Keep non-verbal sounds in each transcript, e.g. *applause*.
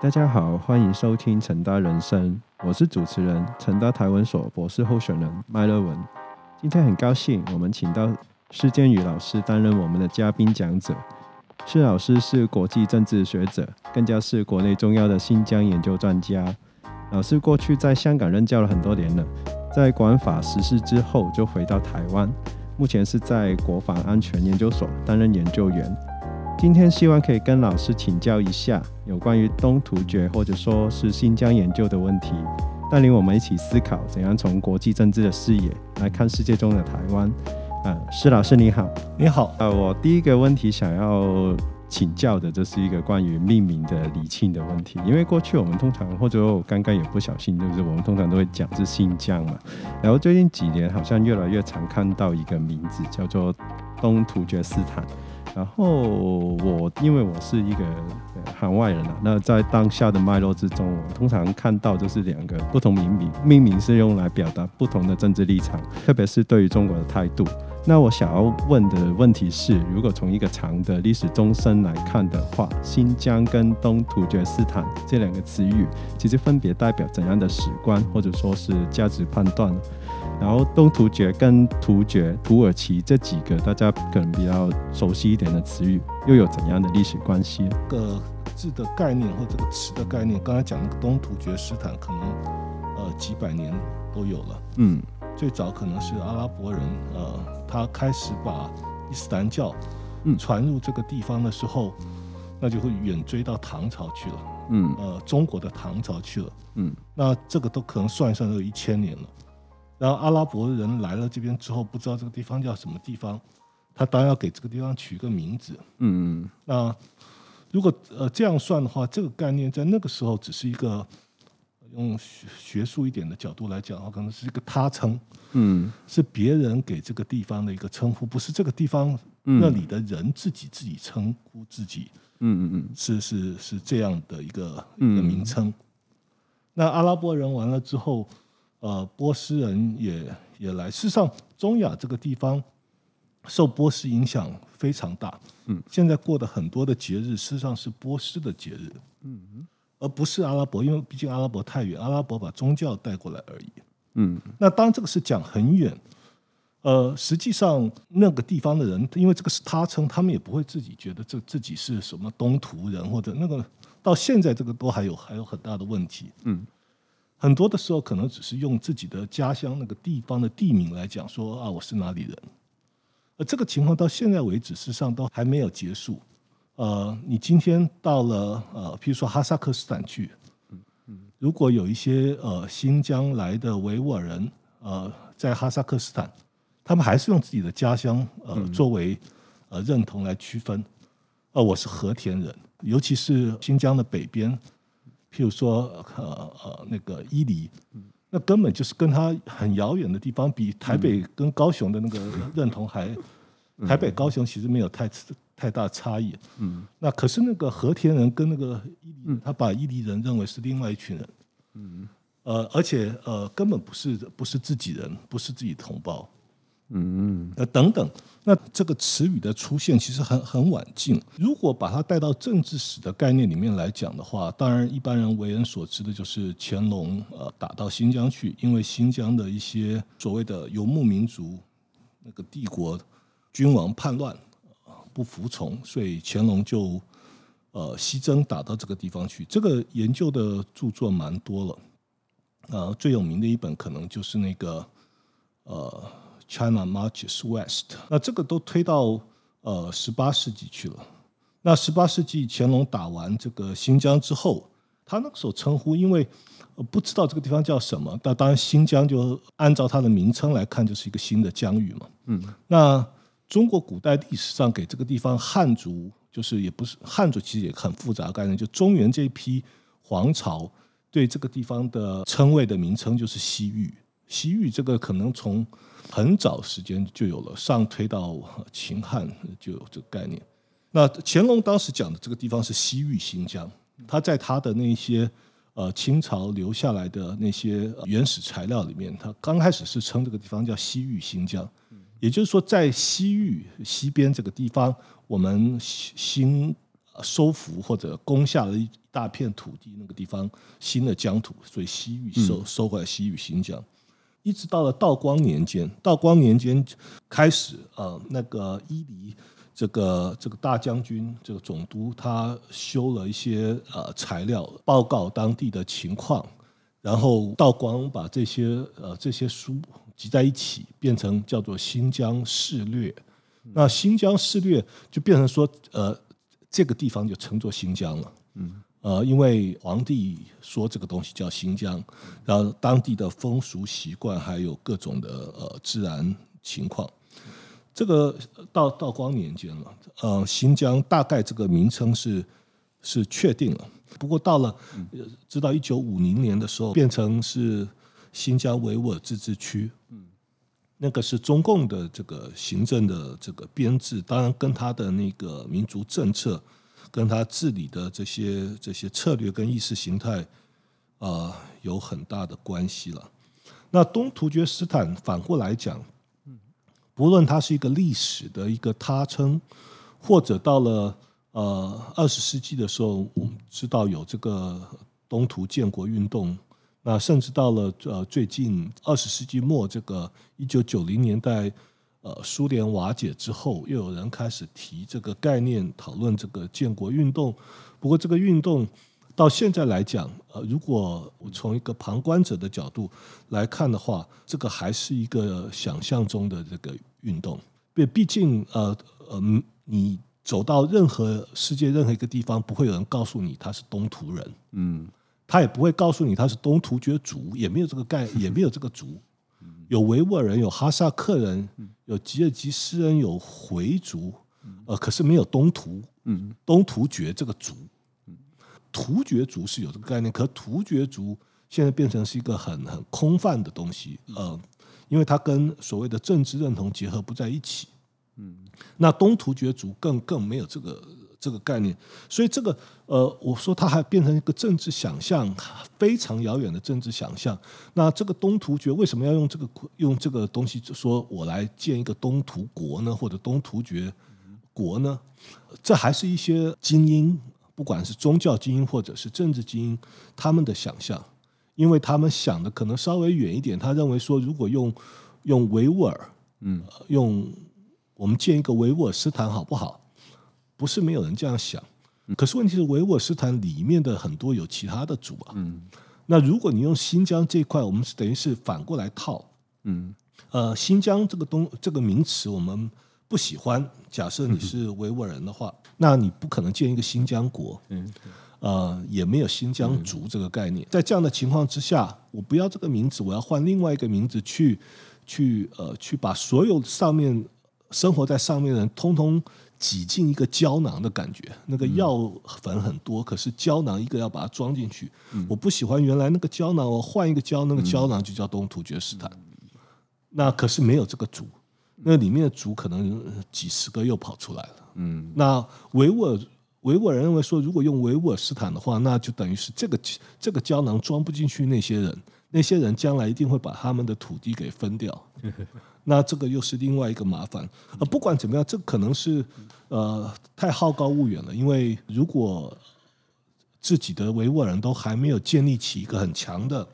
大家好，欢迎收听成大人生，我是主持人成大台文所博士候选人麦乐文。今天很高兴，我们请到施建宇老师担任我们的嘉宾讲者。施老师是国际政治学者，更加是国内重要的新疆研究专家。老师过去在香港任教了很多年了，在国安法实施之后就回到台湾，目前是在国防安全研究所担任研究员。今天希望可以跟老师请教一下有关于东突厥或者说是新疆研究的问题，带领我们一起思考怎样从国际政治的视野来看世界中的台湾。啊，施老师你好，你好。呃，我第一个问题想要请教的，这是一个关于命名的理清的问题，因为过去我们通常或者我刚刚也不小心，就是我们通常都会讲是新疆嘛，然后最近几年好像越来越常看到一个名字叫做东突厥斯坦。然后我因为我是一个海外人啊，那在当下的脉络之中，我通常看到就是两个不同命名，命名是用来表达不同的政治立场，特别是对于中国的态度。那我想要问的问题是，如果从一个长的历史纵深来看的话，新疆跟东突厥斯坦这两个词语，其实分别代表怎样的史观或者说是价值判断呢？然后东突厥跟突厥、土耳其这几个大家可能比较熟悉一点的词语，又有怎样的历史关系？个字的概念或这个词的概念，刚才讲那个东突厥斯坦，可能呃几百年都有了。嗯，最早可能是阿拉伯人，呃，他开始把伊斯兰教传入这个地方的时候，那就会远追到唐朝去了。嗯，呃，中国的唐朝去了。嗯，那这个都可能算一算都有一千年了。然后阿拉伯人来了这边之后，不知道这个地方叫什么地方，他当然要给这个地方取一个名字。嗯嗯。那如果呃这样算的话，这个概念在那个时候只是一个用学学术一点的角度来讲的话，可能是一个他称。嗯。是别人给这个地方的一个称呼，不是这个地方那里的人自己自己称呼自己。嗯嗯嗯。是是是这样的一个一个名称。那阿拉伯人完了之后。呃，波斯人也也来。事实上，中亚这个地方受波斯影响非常大。嗯，现在过的很多的节日，事实上是波斯的节日。嗯，而不是阿拉伯，因为毕竟阿拉伯太远，阿拉伯把宗教带过来而已。嗯，那当这个是讲很远，呃，实际上那个地方的人，因为这个是他称，他们也不会自己觉得这自己是什么东突人或者那个，到现在这个都还有还有很大的问题。嗯。很多的时候，可能只是用自己的家乡那个地方的地名来讲，说啊，我是哪里人。而这个情况到现在为止，事实上都还没有结束。呃，你今天到了呃，譬如说哈萨克斯坦去，如果有一些呃新疆来的维吾尔人，呃，在哈萨克斯坦，他们还是用自己的家乡呃作为呃认同来区分。呃，我是和田人，尤其是新疆的北边。譬如说，呃呃，那个伊犁，那根本就是跟他很遥远的地方，比台北跟高雄的那个认同还，台北高雄其实没有太太大差异。嗯，那可是那个和田人跟那个伊犁，他把伊犁人认为是另外一群人。嗯，呃，而且呃，根本不是不是自己人，不是自己同胞。嗯，呃，等等，那这个词语的出现其实很很晚近。如果把它带到政治史的概念里面来讲的话，当然一般人为人所知的就是乾隆呃打到新疆去，因为新疆的一些所谓的游牧民族，那个帝国君王叛乱不服从，所以乾隆就呃西征打到这个地方去。这个研究的著作蛮多了，呃，最有名的一本可能就是那个呃。China marches west，那这个都推到呃十八世纪去了。那十八世纪乾隆打完这个新疆之后，他那个时候称呼，因为不知道这个地方叫什么，那当然新疆就按照它的名称来看，就是一个新的疆域嘛。嗯，那中国古代历史上给这个地方汉族，就是也不是汉族，其实也很复杂概念。就中原这一批皇朝对这个地方的称谓的名称就是西域。西域这个可能从很早时间就有了，上推到秦汉就有这个概念。那乾隆当时讲的这个地方是西域新疆，他在他的那些呃清朝留下来的那些原始材料里面，他刚开始是称这个地方叫西域新疆，也就是说在西域西边这个地方，我们新收复或者攻下了一大片土地，那个地方新的疆土，所以西域收收回来西域新疆。一直到了道光年间，道光年间开始，呃，那个伊犁这个这个大将军这个总督，他修了一些呃材料，报告当地的情况，然后道光把这些呃这些书集在一起，变成叫做《新疆事略》。那《新疆事略》就变成说，呃，这个地方就称作新疆了。嗯。呃，因为皇帝说这个东西叫新疆，然后当地的风俗习惯还有各种的呃自然情况，这个到道光年间了，呃，新疆大概这个名称是是确定了。不过到了直到一九五零年的时候，变成是新疆维吾尔自治区，嗯，那个是中共的这个行政的这个编制，当然跟他的那个民族政策。跟他治理的这些这些策略跟意识形态啊有很大的关系了。那东突厥斯坦反过来讲，不论它是一个历史的一个他称，或者到了呃二十世纪的时候，我们知道有这个东突建国运动，那甚至到了呃最近二十世纪末这个一九九零年代。呃，苏联瓦解之后，又有人开始提这个概念，讨论这个建国运动。不过，这个运动到现在来讲，呃，如果我从一个旁观者的角度来看的话，这个还是一个想象中的这个运动。毕毕竟，呃呃，你走到任何世界任何一个地方，不会有人告诉你他是东突人，嗯，他也不会告诉你他是东突厥族，也没有这个概，也没有这个族。有维吾尔人，有哈萨克人，有吉尔吉斯人，有回族，呃，可是没有东突，东突厥这个族，突厥族是有这个概念，可突厥族现在变成是一个很很空泛的东西，呃，因为它跟所谓的政治认同结合不在一起，嗯，那东突厥族更更没有这个。这个概念，所以这个呃，我说它还变成一个政治想象，非常遥远的政治想象。那这个东突厥为什么要用这个用这个东西说我来建一个东突国呢？或者东突厥国呢？这还是一些精英，不管是宗教精英或者是政治精英，他们的想象，因为他们想的可能稍微远一点。他认为说，如果用用维吾尔，嗯，用我们建一个维吾尔斯坦好不好？不是没有人这样想，可是问题是维吾尔斯坦里面的很多有其他的族啊。嗯，那如果你用新疆这块，我们是等于是反过来套。嗯，呃，新疆这个东这个名词我们不喜欢。假设你是维吾尔人的话，*laughs* 那你不可能建一个新疆国。嗯，呃，也没有新疆族这个概念。在这样的情况之下，我不要这个名字，我要换另外一个名字去去呃去把所有上面生活在上面的人通通。挤进一个胶囊的感觉，那个药粉很多，可是胶囊一个要把它装进去。我不喜欢原来那个胶囊，我换一个胶，那个胶囊就叫东突厥斯坦。那可是没有这个族，那里面的族可能几十个又跑出来了。嗯，那维吾尔维吾尔人认为说，如果用维吾尔斯坦的话，那就等于是这个这个胶囊装不进去那些人，那些人将来一定会把他们的土地给分掉。*laughs* 那这个又是另外一个麻烦。呃，不管怎么样，这可能是呃太好高骛远了。因为如果自己的维吾尔人都还没有建立起一个很强的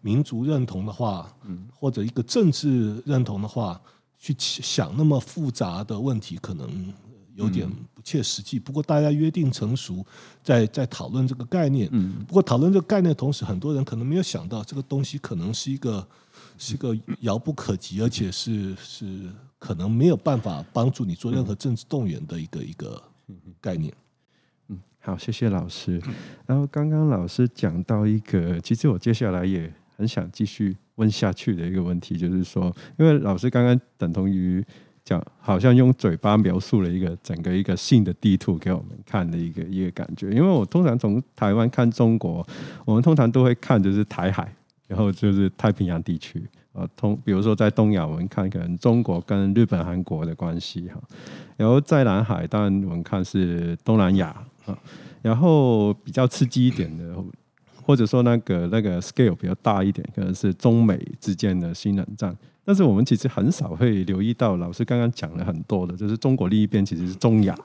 民族认同的话，嗯，或者一个政治认同的话，去想那么复杂的问题，可能有点不切实际。不过大家约定成熟，在在讨论这个概念。嗯，不过讨论这个概念的同时，很多人可能没有想到，这个东西可能是一个。是一个遥不可及，而且是是可能没有办法帮助你做任何政治动员的一个一个概念。嗯，好，谢谢老师。然后刚刚老师讲到一个，其实我接下来也很想继续问下去的一个问题，就是说，因为老师刚刚等同于讲，好像用嘴巴描述了一个整个一个新的地图给我们看的一个一个感觉。因为我通常从台湾看中国，我们通常都会看就是台海。然后就是太平洋地区，啊，通比如说在东亚，我们看可能中国跟日本、韩国的关系哈，然后在南海，当然我们看是东南亚啊，然后比较刺激一点的，或者说那个那个 scale 比较大一点，可能是中美之间的新冷战。但是我们其实很少会留意到，老师刚刚讲了很多的，就是中国另一边其实是中亚。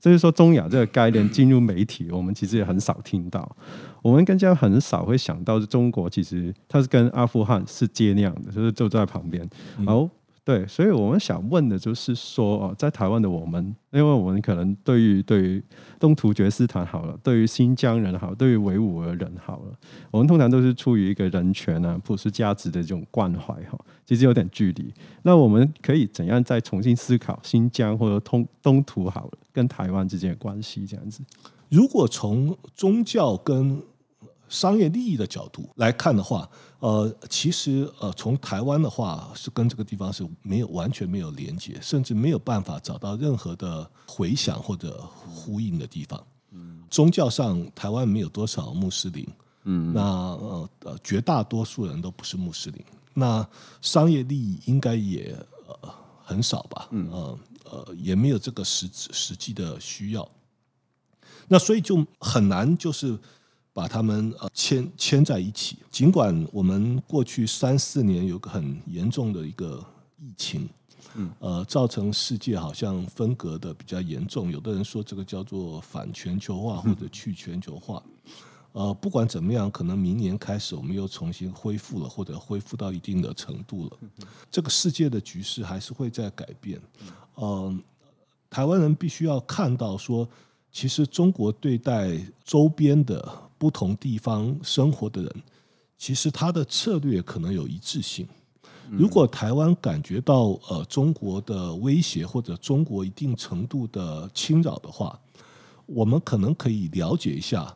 所以说中亚这个概念进入媒体，我们其实也很少听到。我们更加很少会想到，是中国其实它是跟阿富汗是接壤的，就是就在旁边。哦，对，所以我们想问的就是说，哦，在台湾的我们，因为我们可能对于对于东突厥斯坦好了，对于新疆人好，对于维吾尔人好了，我们通常都是出于一个人权啊、普世价值的这种关怀哈，其实有点距离。那我们可以怎样再重新思考新疆或者东东突好了跟台湾之间的关系？这样子，如果从宗教跟商业利益的角度来看的话，呃，其实呃，从台湾的话是跟这个地方是没有完全没有连接，甚至没有办法找到任何的回响或者呼应的地方。嗯，宗教上台湾没有多少穆斯林，嗯，那呃呃绝大多数人都不是穆斯林。那商业利益应该也呃很少吧？嗯呃呃也没有这个实实际的需要。那所以就很难就是。把他们呃牵牵在一起，尽管我们过去三四年有个很严重的一个疫情，嗯，呃，造成世界好像分隔的比较严重。有的人说这个叫做反全球化或者去全球化，呃，不管怎么样，可能明年开始我们又重新恢复了，或者恢复到一定的程度了。这个世界的局势还是会在改变。嗯，台湾人必须要看到说，其实中国对待周边的。不同地方生活的人，其实他的策略可能有一致性。如果台湾感觉到呃中国的威胁或者中国一定程度的侵扰的话，我们可能可以了解一下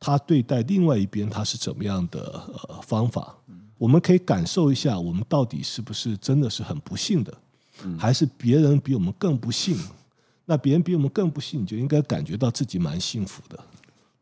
他对待另外一边他是怎么样的呃方法。我们可以感受一下，我们到底是不是真的是很不幸的，还是别人比我们更不幸？那别人比我们更不幸，你就应该感觉到自己蛮幸福的。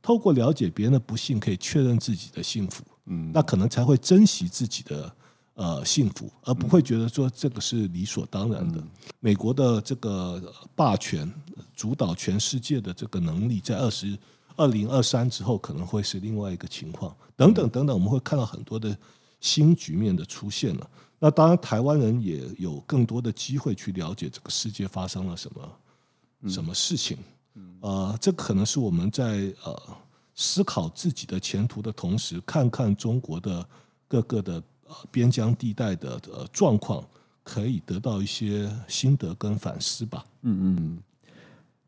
透过了解别人的不幸，可以确认自己的幸福，嗯，那可能才会珍惜自己的呃幸福，而不会觉得说这个是理所当然的。美国的这个霸权主导全世界的这个能力，在二十二零二三之后可能会是另外一个情况，等等等等，我们会看到很多的新局面的出现了。那当然，台湾人也有更多的机会去了解这个世界发生了什么什么事情。呃，这可能是我们在呃思考自己的前途的同时，看看中国的各个的呃边疆地带的呃状况，可以得到一些心得跟反思吧。嗯嗯。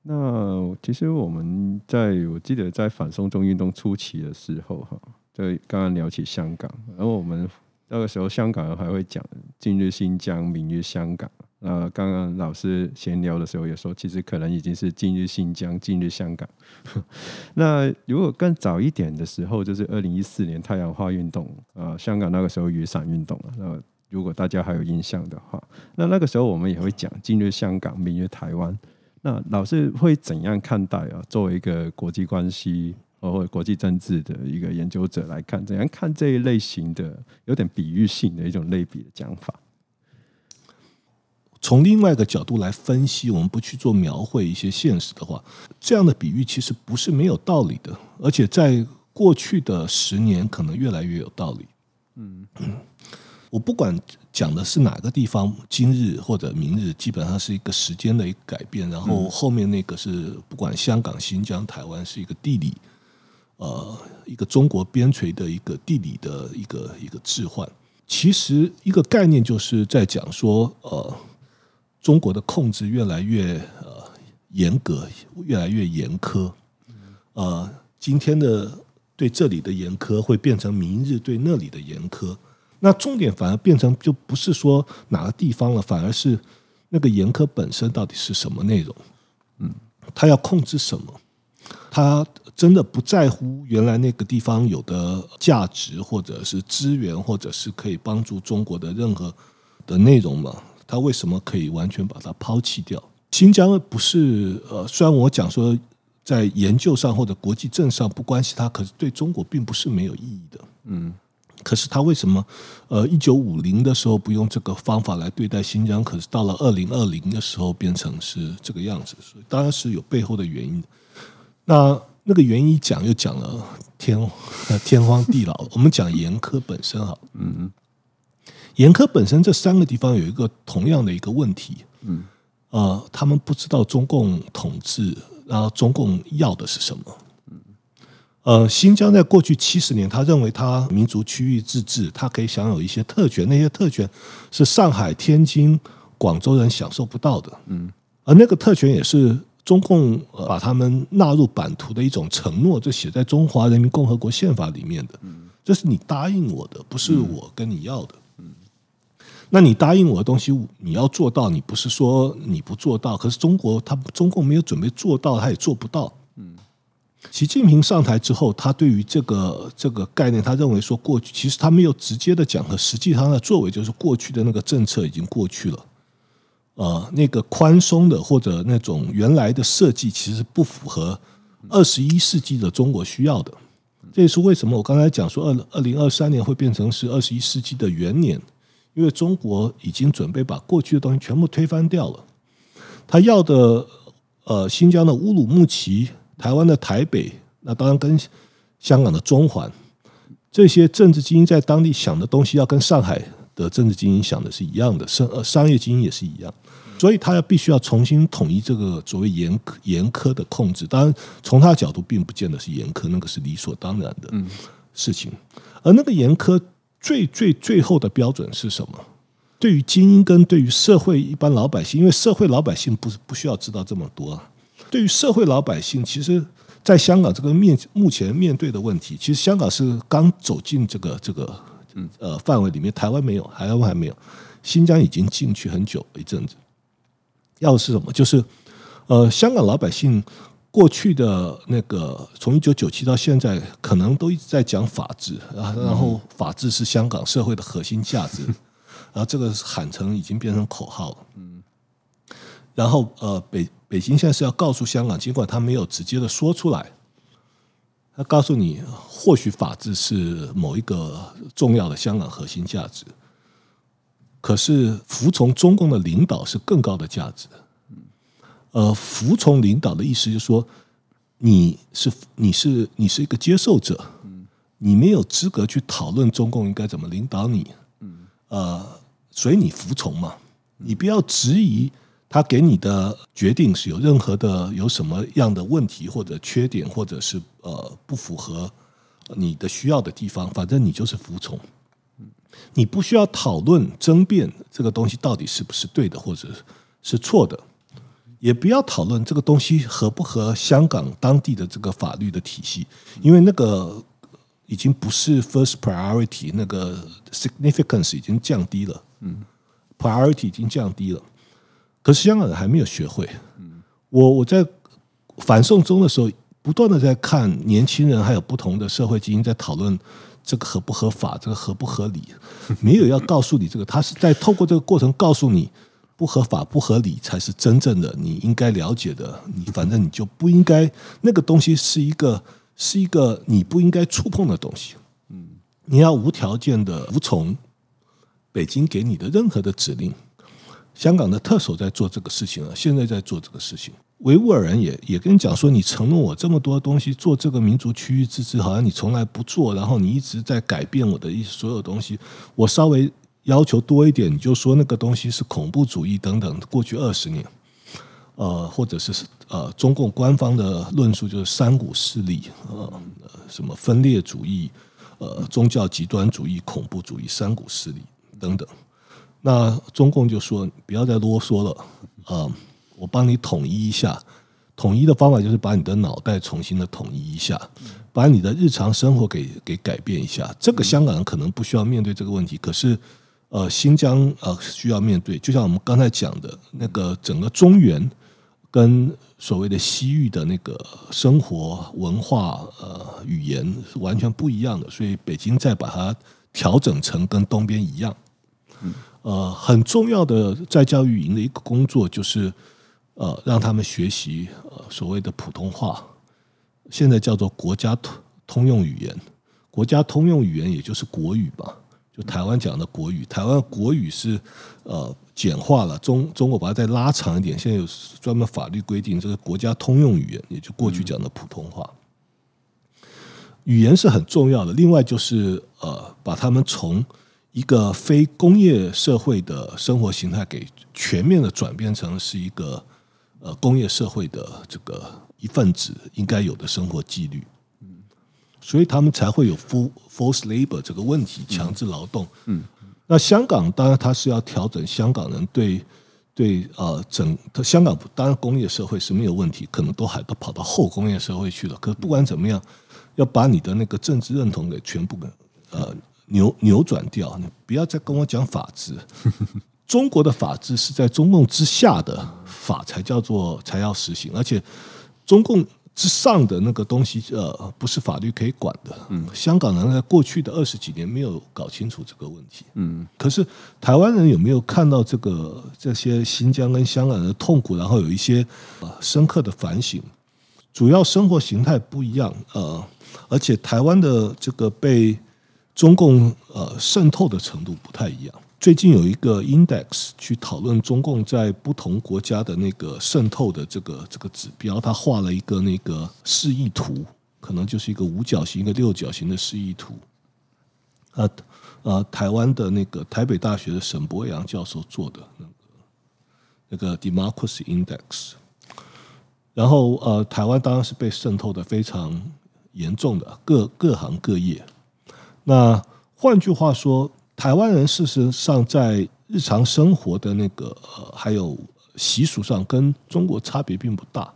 那其实我们在我记得在反送中运动初期的时候，哈，就刚刚聊起香港，然后我们那个时候香港人还会讲今日新疆，明日香港。呃，刚刚老师闲聊的时候也说，其实可能已经是今日新疆，今日香港。*laughs* 那如果更早一点的时候，就是二零一四年太阳花运动啊，香港那个时候雨伞运动啊。那如果大家还有印象的话，那那个时候我们也会讲今日香港，明日台湾。那老师会怎样看待啊？作为一个国际关系或者国际政治的一个研究者来看，怎样看这一类型的有点比喻性的一种类比的讲法？从另外一个角度来分析，我们不去做描绘一些现实的话，这样的比喻其实不是没有道理的，而且在过去的十年可能越来越有道理。嗯，我不管讲的是哪个地方，今日或者明日，基本上是一个时间的一个改变，然后后面那个是不管香港、新疆、台湾是一个地理，呃，一个中国边陲的一个地理的一个一个置换。其实一个概念就是在讲说，呃。中国的控制越来越呃严格，越来越严苛。呃，今天的对这里的严苛，会变成明日对那里的严苛。那重点反而变成就不是说哪个地方了，反而是那个严苛本身到底是什么内容？嗯，他要控制什么？他真的不在乎原来那个地方有的价值，或者是资源，或者是可以帮助中国的任何的内容吗？他为什么可以完全把它抛弃掉？新疆不是呃，虽然我讲说在研究上或者国际政上不关系它，可是对中国并不是没有意义的。嗯，可是他为什么呃一九五零的时候不用这个方法来对待新疆？可是到了二零二零的时候变成是这个样子，所以当然是有背后的原因。那那个原因讲又讲了天 *laughs* 天荒地老，我们讲严苛本身哈，嗯。严苛本身这三个地方有一个同样的一个问题，嗯，呃，他们不知道中共统治然后中共要的是什么？呃，新疆在过去七十年，他认为他民族区域自治，他可以享有一些特权，那些特权是上海、天津、广州人享受不到的。嗯，而那个特权也是中共把他们纳入版图的一种承诺，这写在中华人民共和国宪法里面的。嗯，这是你答应我的，不是我跟你要的。嗯，那你答应我的东西，你要做到，你不是说你不做到，可是中国他中共没有准备做到，他也做不到。习近平上台之后，他对于这个这个概念，他认为说过去其实他没有直接的讲，和实际上的作为就是过去的那个政策已经过去了，呃，那个宽松的或者那种原来的设计其实不符合二十一世纪的中国需要的。这也是为什么我刚才讲说二二零二三年会变成是二十一世纪的元年，因为中国已经准备把过去的东西全部推翻掉了。他要的呃新疆的乌鲁木齐。台湾的台北，那当然跟香港的中环这些政治精英在当地想的东西，要跟上海的政治精英想的是一样的，商呃商业精英也是一样，所以他要必须要重新统一这个所谓严苛严苛的控制。当然，从他的角度并不见得是严苛，那个是理所当然的事情。而那个严苛最最最后的标准是什么？对于精英跟对于社会一般老百姓，因为社会老百姓不不需要知道这么多。对于社会老百姓，其实，在香港这个面目前面对的问题，其实香港是刚走进这个这个呃范围里面，台湾没有，台湾还没有，新疆已经进去很久一阵子。要是什么？就是呃，香港老百姓过去的那个，从一九九七到现在，可能都一直在讲法治啊，然后法治是香港社会的核心价值，然 *laughs* 后这个喊成已经变成口号了。嗯，然后呃北。北京现在是要告诉香港，尽管他没有直接的说出来，他告诉你，或许法治是某一个重要的香港核心价值，可是服从中共的领导是更高的价值。呃，服从领导的意思就是说，你是你是你是一个接受者，你没有资格去讨论中共应该怎么领导你。呃，所以你服从嘛，你不要质疑。他给你的决定是有任何的有什么样的问题或者缺点，或者是呃不符合你的需要的地方，反正你就是服从。你不需要讨论争辩这个东西到底是不是对的，或者是错的，也不要讨论这个东西合不合香港当地的这个法律的体系，因为那个已经不是 first priority，那个 significance 已经降低了，嗯，priority 已经降低了。可是香港人还没有学会。我我在反送中的时候，不断的在看年轻人还有不同的社会精英在讨论这个合不合法，这个合不合理，没有要告诉你这个，他是在透过这个过程告诉你不合法不合理才是真正的你应该了解的。你反正你就不应该那个东西是一个是一个你不应该触碰的东西。嗯，你要无条件的服从北京给你的任何的指令。香港的特首在做这个事情了，现在在做这个事情。维吾尔人也也跟你讲说，你承诺我这么多东西，做这个民族区域自治，好像你从来不做，然后你一直在改变我的一所有东西。我稍微要求多一点，你就说那个东西是恐怖主义等等。过去二十年，呃，或者是呃，中共官方的论述就是三股势力，呃，什么分裂主义、呃，宗教极端主义、恐怖主义三股势力等等。那中共就说不要再啰嗦了，啊，我帮你统一一下，统一的方法就是把你的脑袋重新的统一一下，把你的日常生活给给改变一下。这个香港人可能不需要面对这个问题，可是呃，新疆呃需要面对。就像我们刚才讲的那个整个中原跟所谓的西域的那个生活文化呃语言是完全不一样的，所以北京再把它调整成跟东边一样。呃，很重要的在教育营的一个工作就是，呃，让他们学习呃所谓的普通话，现在叫做国家通通用语言，国家通用语言也就是国语吧，台湾讲的国语，台湾国语是呃简化了，中中国把它再拉长一点，现在有专门法律规定，这个国家通用语言，也就过去讲的普通话，语言是很重要的。另外就是呃，把他们从一个非工业社会的生活形态，给全面的转变成是一个呃工业社会的这个一份子应该有的生活纪律。所以他们才会有 full force labor 这个问题，强制劳动。嗯，那香港当然它是要调整香港人对对呃整，香港当然工业社会是没有问题，可能都还都跑到后工业社会去了。可不管怎么样，要把你的那个政治认同给全部给呃扭扭转掉，你不要再跟我讲法治。*laughs* 中国的法治是在中共之下的法才叫做才要实行，而且中共。之上的那个东西，呃，不是法律可以管的。嗯，香港人在过去的二十几年没有搞清楚这个问题。嗯，可是台湾人有没有看到这个这些新疆跟香港人的痛苦，然后有一些呃深刻的反省？主要生活形态不一样，呃，而且台湾的这个被中共呃渗透的程度不太一样。最近有一个 index 去讨论中共在不同国家的那个渗透的这个这个指标，他画了一个那个示意图，可能就是一个五角形、一个六角形的示意图。呃呃，台湾的那个台北大学的沈博阳教授做的那个那个 democracy index，然后呃，台湾当然是被渗透的非常严重的，各各行各业。那换句话说。台湾人事实上在日常生活的那个呃，还有习俗上，跟中国差别并不大，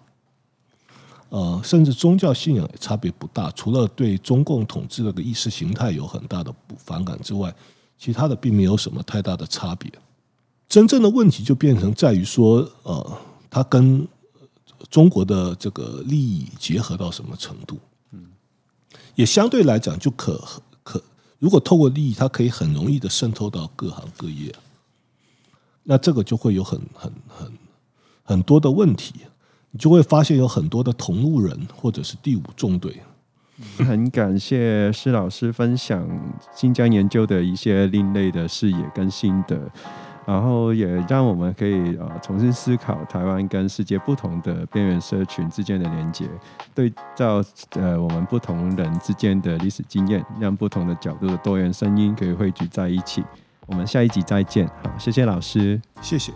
呃，甚至宗教信仰也差别不大。除了对中共统治那个意识形态有很大的不反感之外，其他的并没有什么太大的差别。真正的问题就变成在于说，呃，它跟中国的这个利益结合到什么程度？嗯，也相对来讲就可。如果透过利益，它可以很容易的渗透到各行各业，那这个就会有很很很很多的问题，你就会发现有很多的同路人或者是第五纵队。很感谢施老师分享新疆研究的一些另类的视野跟心得。然后也让我们可以呃重新思考台湾跟世界不同的边缘社群之间的连接，对照呃我们不同人之间的历史经验，让不同的角度的多元声音可以汇聚在一起。我们下一集再见，好，谢谢老师，谢谢。